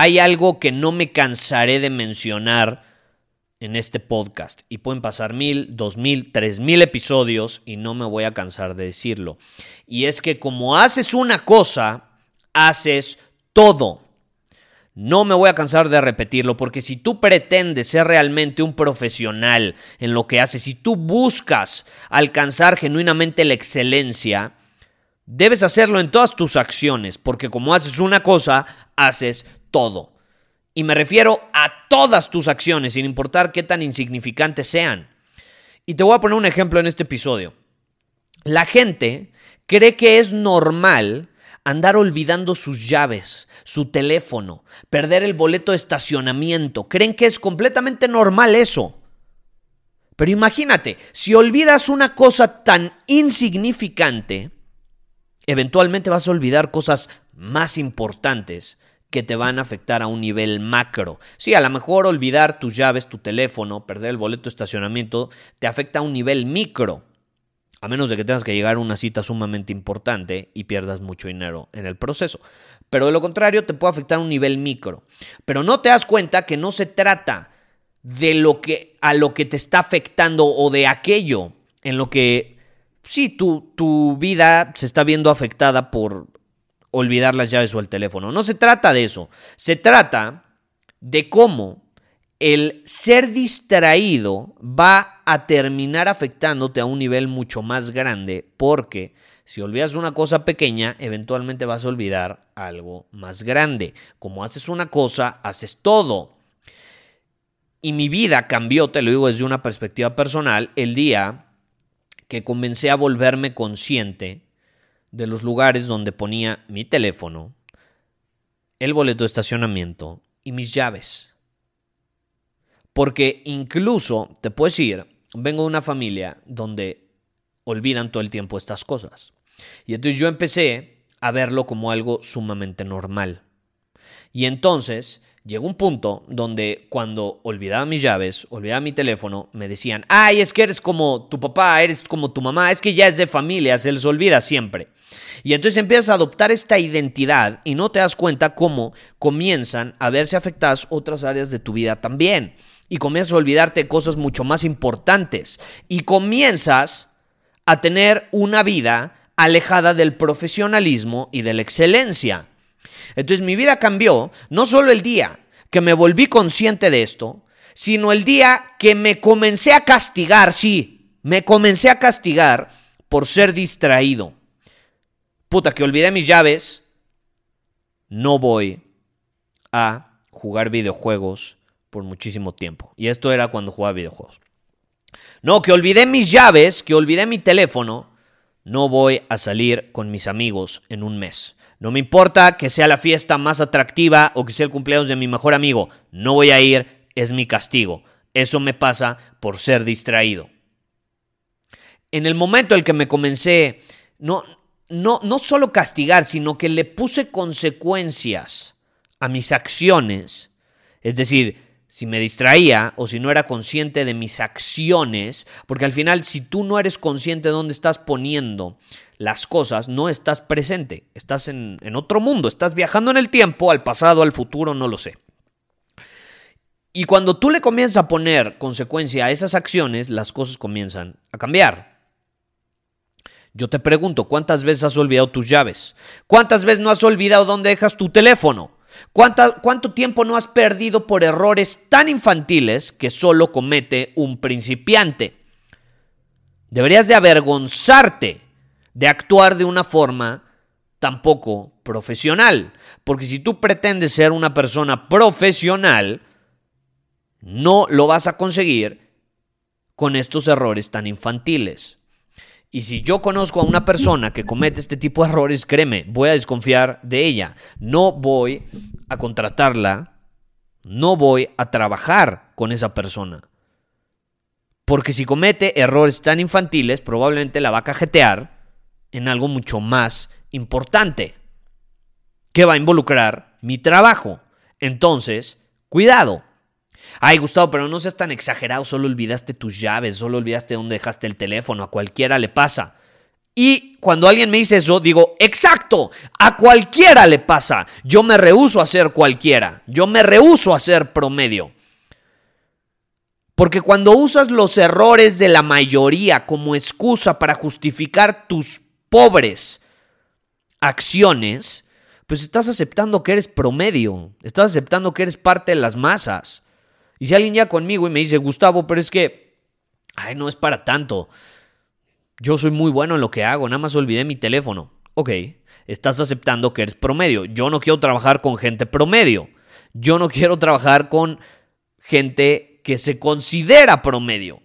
Hay algo que no me cansaré de mencionar en este podcast y pueden pasar mil, dos mil, tres mil episodios y no me voy a cansar de decirlo. Y es que como haces una cosa, haces todo. No me voy a cansar de repetirlo porque si tú pretendes ser realmente un profesional en lo que haces, si tú buscas alcanzar genuinamente la excelencia, debes hacerlo en todas tus acciones porque como haces una cosa, haces todo. Y me refiero a todas tus acciones, sin importar qué tan insignificantes sean. Y te voy a poner un ejemplo en este episodio. La gente cree que es normal andar olvidando sus llaves, su teléfono, perder el boleto de estacionamiento. Creen que es completamente normal eso. Pero imagínate, si olvidas una cosa tan insignificante, eventualmente vas a olvidar cosas más importantes que te van a afectar a un nivel macro. Sí, a lo mejor olvidar tus llaves, tu teléfono, perder el boleto de estacionamiento, te afecta a un nivel micro. A menos de que tengas que llegar a una cita sumamente importante y pierdas mucho dinero en el proceso. Pero de lo contrario, te puede afectar a un nivel micro. Pero no te das cuenta que no se trata de lo que a lo que te está afectando o de aquello en lo que sí tu, tu vida se está viendo afectada por olvidar las llaves o el teléfono. No se trata de eso. Se trata de cómo el ser distraído va a terminar afectándote a un nivel mucho más grande porque si olvidas una cosa pequeña, eventualmente vas a olvidar algo más grande. Como haces una cosa, haces todo. Y mi vida cambió, te lo digo desde una perspectiva personal, el día que comencé a volverme consciente de los lugares donde ponía mi teléfono, el boleto de estacionamiento y mis llaves. Porque incluso, te puedes decir, vengo de una familia donde olvidan todo el tiempo estas cosas. Y entonces yo empecé a verlo como algo sumamente normal. Y entonces llegó un punto donde cuando olvidaba mis llaves, olvidaba mi teléfono, me decían, ay, es que eres como tu papá, eres como tu mamá, es que ya es de familia, se les olvida siempre. Y entonces empiezas a adoptar esta identidad y no te das cuenta cómo comienzan a verse afectadas otras áreas de tu vida también. Y comienzas a olvidarte de cosas mucho más importantes. Y comienzas a tener una vida alejada del profesionalismo y de la excelencia. Entonces mi vida cambió no solo el día que me volví consciente de esto, sino el día que me comencé a castigar, sí, me comencé a castigar por ser distraído. Puta, que olvidé mis llaves, no voy a jugar videojuegos por muchísimo tiempo. Y esto era cuando jugaba videojuegos. No, que olvidé mis llaves, que olvidé mi teléfono, no voy a salir con mis amigos en un mes. No me importa que sea la fiesta más atractiva o que sea el cumpleaños de mi mejor amigo. No voy a ir, es mi castigo. Eso me pasa por ser distraído. En el momento en el que me comencé, no, no, no solo castigar, sino que le puse consecuencias a mis acciones, es decir, si me distraía o si no era consciente de mis acciones, porque al final si tú no eres consciente de dónde estás poniendo las cosas, no estás presente, estás en, en otro mundo, estás viajando en el tiempo, al pasado, al futuro, no lo sé. Y cuando tú le comienzas a poner consecuencia a esas acciones, las cosas comienzan a cambiar. Yo te pregunto, ¿cuántas veces has olvidado tus llaves? ¿Cuántas veces no has olvidado dónde dejas tu teléfono? ¿Cuánto tiempo no has perdido por errores tan infantiles que solo comete un principiante? Deberías de avergonzarte de actuar de una forma tan poco profesional. Porque si tú pretendes ser una persona profesional, no lo vas a conseguir con estos errores tan infantiles. Y si yo conozco a una persona que comete este tipo de errores, créeme, voy a desconfiar de ella. No voy a contratarla, no voy a trabajar con esa persona. Porque si comete errores tan infantiles, probablemente la va a cajetear en algo mucho más importante, que va a involucrar mi trabajo. Entonces, cuidado. Ay, Gustavo, pero no seas tan exagerado, solo olvidaste tus llaves, solo olvidaste dónde dejaste el teléfono, a cualquiera le pasa. Y cuando alguien me dice eso, digo, exacto, a cualquiera le pasa. Yo me rehuso a ser cualquiera, yo me rehuso a ser promedio. Porque cuando usas los errores de la mayoría como excusa para justificar tus pobres acciones, pues estás aceptando que eres promedio, estás aceptando que eres parte de las masas. Y si alguien ya conmigo y me dice, Gustavo, pero es que, ay, no es para tanto. Yo soy muy bueno en lo que hago, nada más olvidé mi teléfono. Ok, estás aceptando que eres promedio. Yo no quiero trabajar con gente promedio. Yo no quiero trabajar con gente que se considera promedio.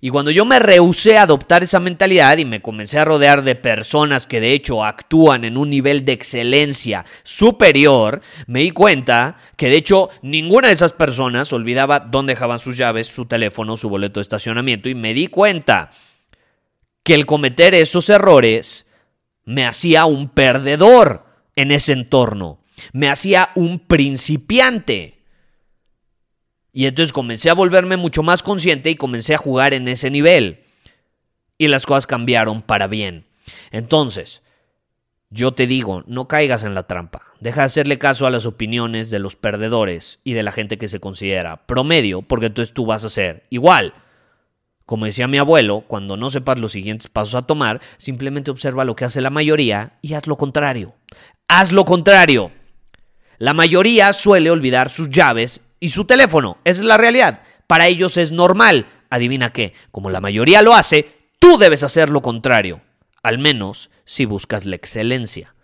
Y cuando yo me rehusé a adoptar esa mentalidad y me comencé a rodear de personas que de hecho actúan en un nivel de excelencia superior, me di cuenta que de hecho ninguna de esas personas olvidaba dónde dejaban sus llaves, su teléfono, su boleto de estacionamiento y me di cuenta que el cometer esos errores me hacía un perdedor en ese entorno, me hacía un principiante. Y entonces comencé a volverme mucho más consciente y comencé a jugar en ese nivel. Y las cosas cambiaron para bien. Entonces, yo te digo, no caigas en la trampa. Deja de hacerle caso a las opiniones de los perdedores y de la gente que se considera promedio, porque entonces tú vas a ser igual. Como decía mi abuelo, cuando no sepas los siguientes pasos a tomar, simplemente observa lo que hace la mayoría y haz lo contrario. Haz lo contrario. La mayoría suele olvidar sus llaves y su teléfono. Esa es la realidad. Para ellos es normal. Adivina qué, como la mayoría lo hace, tú debes hacer lo contrario. Al menos si buscas la excelencia.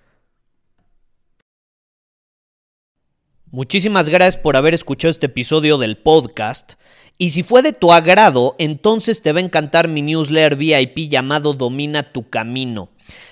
Muchísimas gracias por haber escuchado este episodio del podcast. Y si fue de tu agrado, entonces te va a encantar mi newsletter VIP llamado Domina tu Camino.